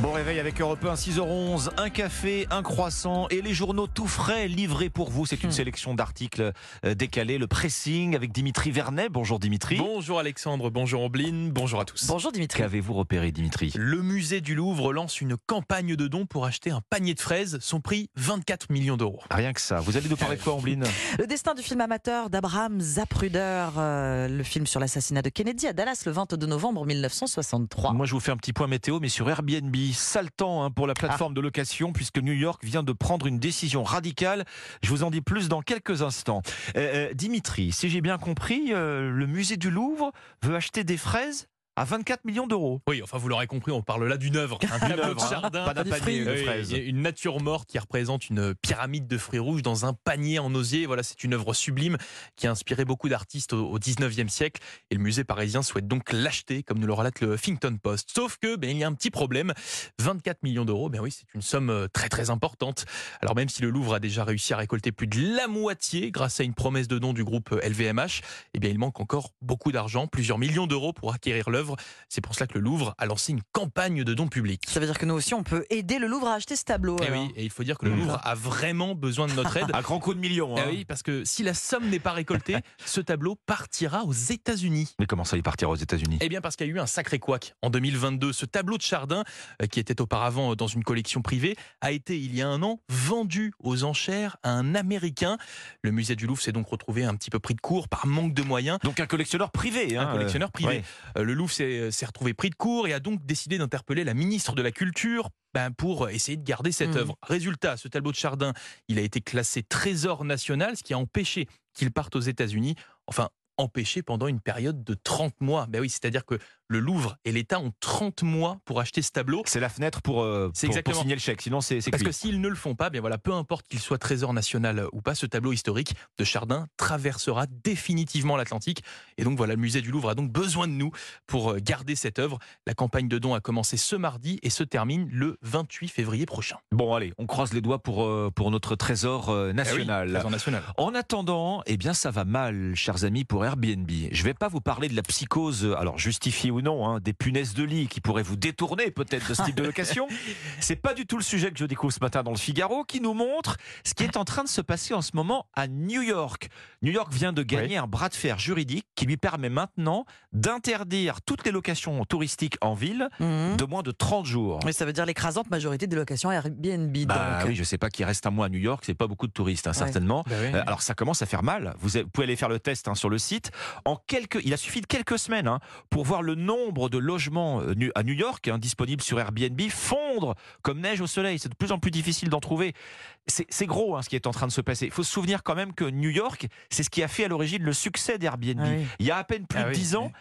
Bon réveil avec Europe 1, 6h11, un café, un croissant et les journaux tout frais livrés pour vous. C'est une Hmm. sélection d'articles euh, décalés, le pressing avec Dimitri Vernet. Bonjour Dimitri. Bonjour Alexandre, bonjour Ombline, bonjour à tous. Bonjour Dimitri. Qu'avez-vous repéré Dimitri? Le musée du Louvre lance une campagne de dons pour acheter un panier de fraises. Son prix 24 millions d'euros. Rien que ça. Vous allez nous parler de quoi Ambline Le destin du film amateur d'Abraham Zapruder, euh, le film sur l'assassinat de Kennedy à Dallas le 22 novembre 1963. Moi je vous fais un petit point météo mais sur Airbnb. Sale temps pour la plateforme de location puisque New York vient de prendre une décision radicale. Je vous en dis plus dans quelques instants. Euh, euh, Dimitri, si j'ai bien compris, euh, le musée du Louvre veut acheter des fraises à 24 millions d'euros. Oui, enfin vous l'aurez compris, on parle là d'une œuvre, un tableau de hein, jardin. pas d'un du panier de fraises. une nature morte qui représente une pyramide de fruits rouges dans un panier en osier. Voilà, c'est une œuvre sublime qui a inspiré beaucoup d'artistes au, au 19e siècle. Et le musée parisien souhaite donc l'acheter, comme nous le relate le Huffington Post. Sauf que, ben, il y a un petit problème. 24 millions d'euros, ben oui, c'est une somme euh, très très importante. Alors même si le Louvre a déjà réussi à récolter plus de la moitié grâce à une promesse de don du groupe LVMH, eh bien il manque encore beaucoup d'argent, plusieurs millions d'euros pour acquérir l'œuvre. C'est pour cela que le Louvre a lancé une campagne de dons publics. Ça veut dire que nous aussi, on peut aider le Louvre à acheter ce tableau. Eh alors. oui, et il faut dire que le Mmh. Louvre a vraiment besoin de notre aide. Un grand coup de millions. Eh hein. oui, parce que si la somme n'est pas récoltée, ce tableau partira aux États-Unis. Mais comment ça y partira aux États-Unis? Eh bien, parce qu'il y a eu un sacré couac. En 2022, ce tableau de Chardin, euh, qui était auparavant dans une collection privée, a été, il y a un an, vendu aux enchères à un Américain. Le musée du Louvre s'est donc retrouvé un petit peu pris de court par manque de moyens. Donc un collectionneur privé. hein, Un collectionneur euh, privé. ouais. Euh, Le Louvre s'est s'est retrouvé pris de court et a donc décidé d'interpeller la ministre de la Culture ben, pour essayer de garder cette Mhm. œuvre. Résultat, ce tableau de Chardin, il a été classé trésor national, ce qui a empêché qu'il parte aux États-Unis. Enfin, empêché pendant une période de 30 mois. Ben oui, c'est-à-dire que le Louvre et l'État ont 30 mois pour acheter ce tableau. C'est la fenêtre pour, euh, pour- pour, signer le chèque. Sinon, c'est Parce cuit. que s'ils ne le font pas, bien voilà, peu importe qu'il soit trésor national ou pas, ce tableau historique de Chardin traversera définitivement l'Atlantique. Et donc voilà, le musée du Louvre a donc besoin de nous pour euh, garder cette œuvre. La campagne de dons a commencé ce mardi et se termine le 28 février prochain. Bon, allez, on croise les doigts pour, euh, pour notre trésor euh, Eh oui, national. trésor national. En attendant, eh bien, ça va mal, chers amis, pour Airbnb. Je vais pas vous parler de la psychose, alors justifiée ou non, hein, des punaises de lit qui pourraient vous détourner peut-être de ce type de location. C'est pas du tout le sujet que je découvre ce matin dans le Figaro, qui nous montre ce qui est en train de se passer en ce moment à New York. New York vient de gagner un bras de fer juridique qui lui permet maintenant d'interdire toutes les locations touristiques en ville Mhm. de moins de 30 jours. Mais ça veut dire l'écrasante majorité des locations Airbnb. Bah donc. oui, je sais pas qui reste un mois à New York, c'est pas beaucoup de touristes, hein, certainement. Euh, alors ça commence à faire mal. Vous, pouvez aller faire le test hein, sur le site. En quelques, il a suffi de quelques semaines hein, pour voir le nombre de logements euh, à New York hein, disponibles sur Airbnb fondre comme neige au soleil. C'est de plus en plus difficile d'en trouver. C'est gros hein, ce qui est en train de se passer. Il faut se souvenir quand même que New York, c'est ce qui a fait à l'origine le succès d'Airbnb. Ah oui. Il y a à peine plus Ah de oui, 10 ans.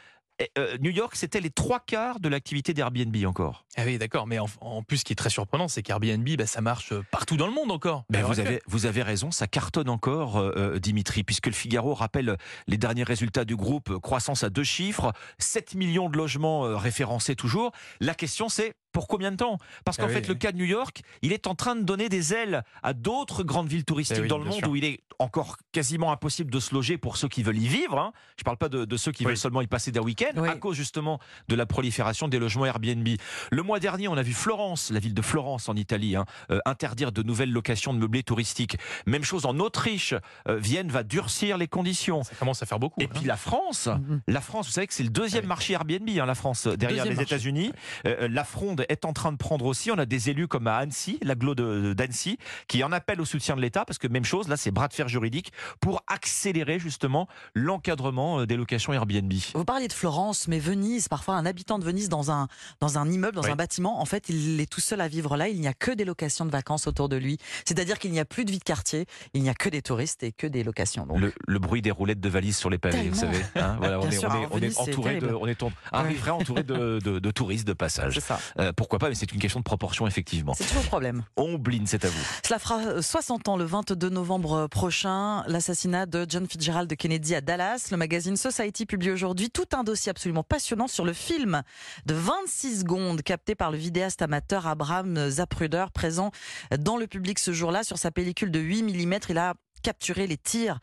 Euh, New York, c'était les trois quarts de l'activité d'Airbnb encore. Ah oui, d'accord. Mais en, en plus, ce qui est très surprenant, c'est qu'Airbnb, bah, ça marche partout dans le monde encore. Ben, vous, avez, vous avez raison, ça cartonne encore, euh, euh, Dimitri, puisque le Figaro rappelle les derniers résultats du groupe, euh, croissance à deux chiffres, 7 millions de logements euh, référencés toujours. La question c'est pour combien de temps? Parce qu'en Ah oui, fait, le cas de New York, il est en train de donner des ailes à d'autres grandes villes touristiques Eh oui, dans le monde sûr. où il est encore quasiment impossible de se loger pour ceux qui veulent y vivre. hein. Je ne parle pas de, de ceux qui Oui. veulent seulement y passer des week-ends, Oui. à cause justement de la prolifération des logements Airbnb. Le mois dernier, on a vu Florence, la ville de Florence en Italie, hein, euh, interdire de nouvelles locations de meublés touristiques. Même chose en Autriche. Euh, Vienne va durcir les conditions. Ça commence à faire beaucoup. Et hein. puis la France, Mhm. la France, vous savez que c'est le deuxième Ah oui. marché Airbnb, hein, la France, derrière Deuxième les. États-Unis. Euh, la fronde est en train de prendre aussi. On a des élus comme à Annecy, l'agglo d'Annecy, qui en appellent au soutien de l'État, parce que même chose, là, c'est bras de fer juridique pour accélérer justement l'encadrement euh, des locations Airbnb. Vous parliez de Florence, mais Venise, parfois un habitant de Venise dans un, dans un immeuble, dans Oui. un bâtiment, en fait, il est tout seul à vivre là. Il n'y a que des locations de vacances autour de lui. C'est-à-dire qu'il n'y a plus de vie de quartier, il n'y a que des touristes et que des locations. Donc, Le, le bruit des roulettes de valises sur les pavés, vous savez. hein, voilà, on est, sûr, on est- on entouré de, on est arriverait entouré de, de- de touristes de passage. ça. Euh, pourquoi pas, mais c'est une question de proportion, effectivement. C'est toujours le problème. Ombline, c'est à vous. Cela fera euh, 60 ans le 22 novembre prochain, l'assassinat de John Fitzgerald Kennedy à Dallas. Le magazine Society publie aujourd'hui tout un dossier absolument passionnant sur le film de 26 secondes capté par le vidéaste amateur Abraham Zapruder, présent dans le public ce jour-là. Sur sa pellicule de 8 mm, il a capturé les tirs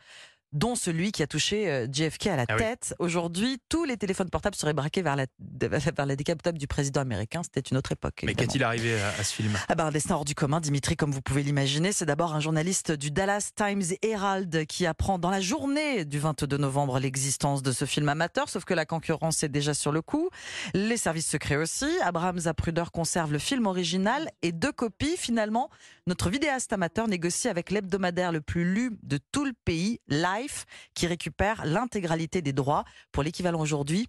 dont celui qui a touché euh, JFK à la Ah oui. tête. Aujourd'hui, tous les téléphones portables seraient braqués vers la, vers la décapotable du président américain. C'était une autre époque. Mais qu'est-il arrivé à, à ce film? Ah ben, un destin hors du commun, Dimitri, comme vous pouvez l'imaginer. C'est d'abord un journaliste du Dallas Times Herald qui apprend dans la journée du 22 novembre l'existence de ce film amateur, sauf que la concurrence est déjà sur le coup. Les services secrets aussi. Abraham Zapruder conserve le film original et deux copies. Finalement, notre vidéaste amateur négocie avec l'hebdomadaire le plus lu de tout le pays, Life, qui récupère l'intégralité des droits pour l'équivalent aujourd'hui.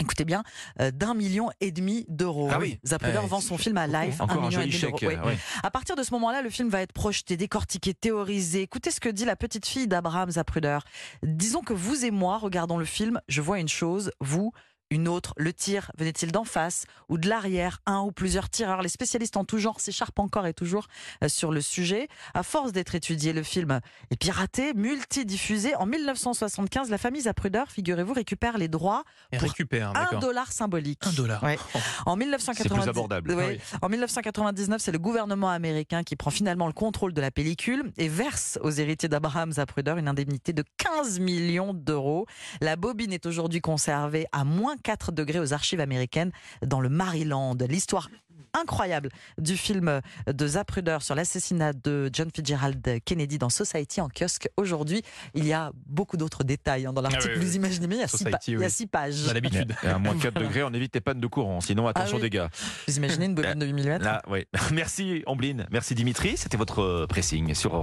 Écoutez bien, euh, d'un million et demi d'euros. Ah oui. Zapruder Ouais, vend son film à Life. Encore un million et joli demi d'euros. chèque. Oui. ouais. À partir de ce moment-là, le film va être projeté, décortiqué, théorisé. Écoutez ce que dit la petite fille d'Abraham Zapruder. Disons que vous et moi regardons le film, je vois une chose, vous une autre. Le tir venait-il d'en face ou de l'arrière Un ou plusieurs tireurs? Les spécialistes en tout genre s'écharpent encore et toujours euh, sur le sujet. À force d'être étudié, le film est piraté, multidiffusé. En 1975, la famille Zapruder, figurez-vous, récupère les droits Et Pour récupère, un dollar symbolique. Un dollar. Ouais. Oh. En 1990, plus abordable. Ouais. Ah oui. En 1999, c'est le gouvernement américain qui prend finalement le contrôle de la pellicule et verse aux héritiers d'Abraham Zapruder une indemnité de 15 millions d'euros. La bobine est aujourd'hui conservée à moins 4 degrés aux archives américaines dans le Maryland. L'histoire incroyable du film de Zapruder sur l'assassinat de John Fitzgerald Kennedy dans Society en kiosque aujourd'hui. Il y a beaucoup d'autres détails hein, dans l'article. Ah oui, oui. Vous imaginez bien, il y a six, Society, pa- il y a oui. six pages. À moins 4 degrés, on évite les pannes de courant. Sinon, attention oui. dégâts. Vous imaginez une bobine de 8 mm Là, oui. Merci, Ambline. Merci, Dimitri. C'était votre pressing sur Europe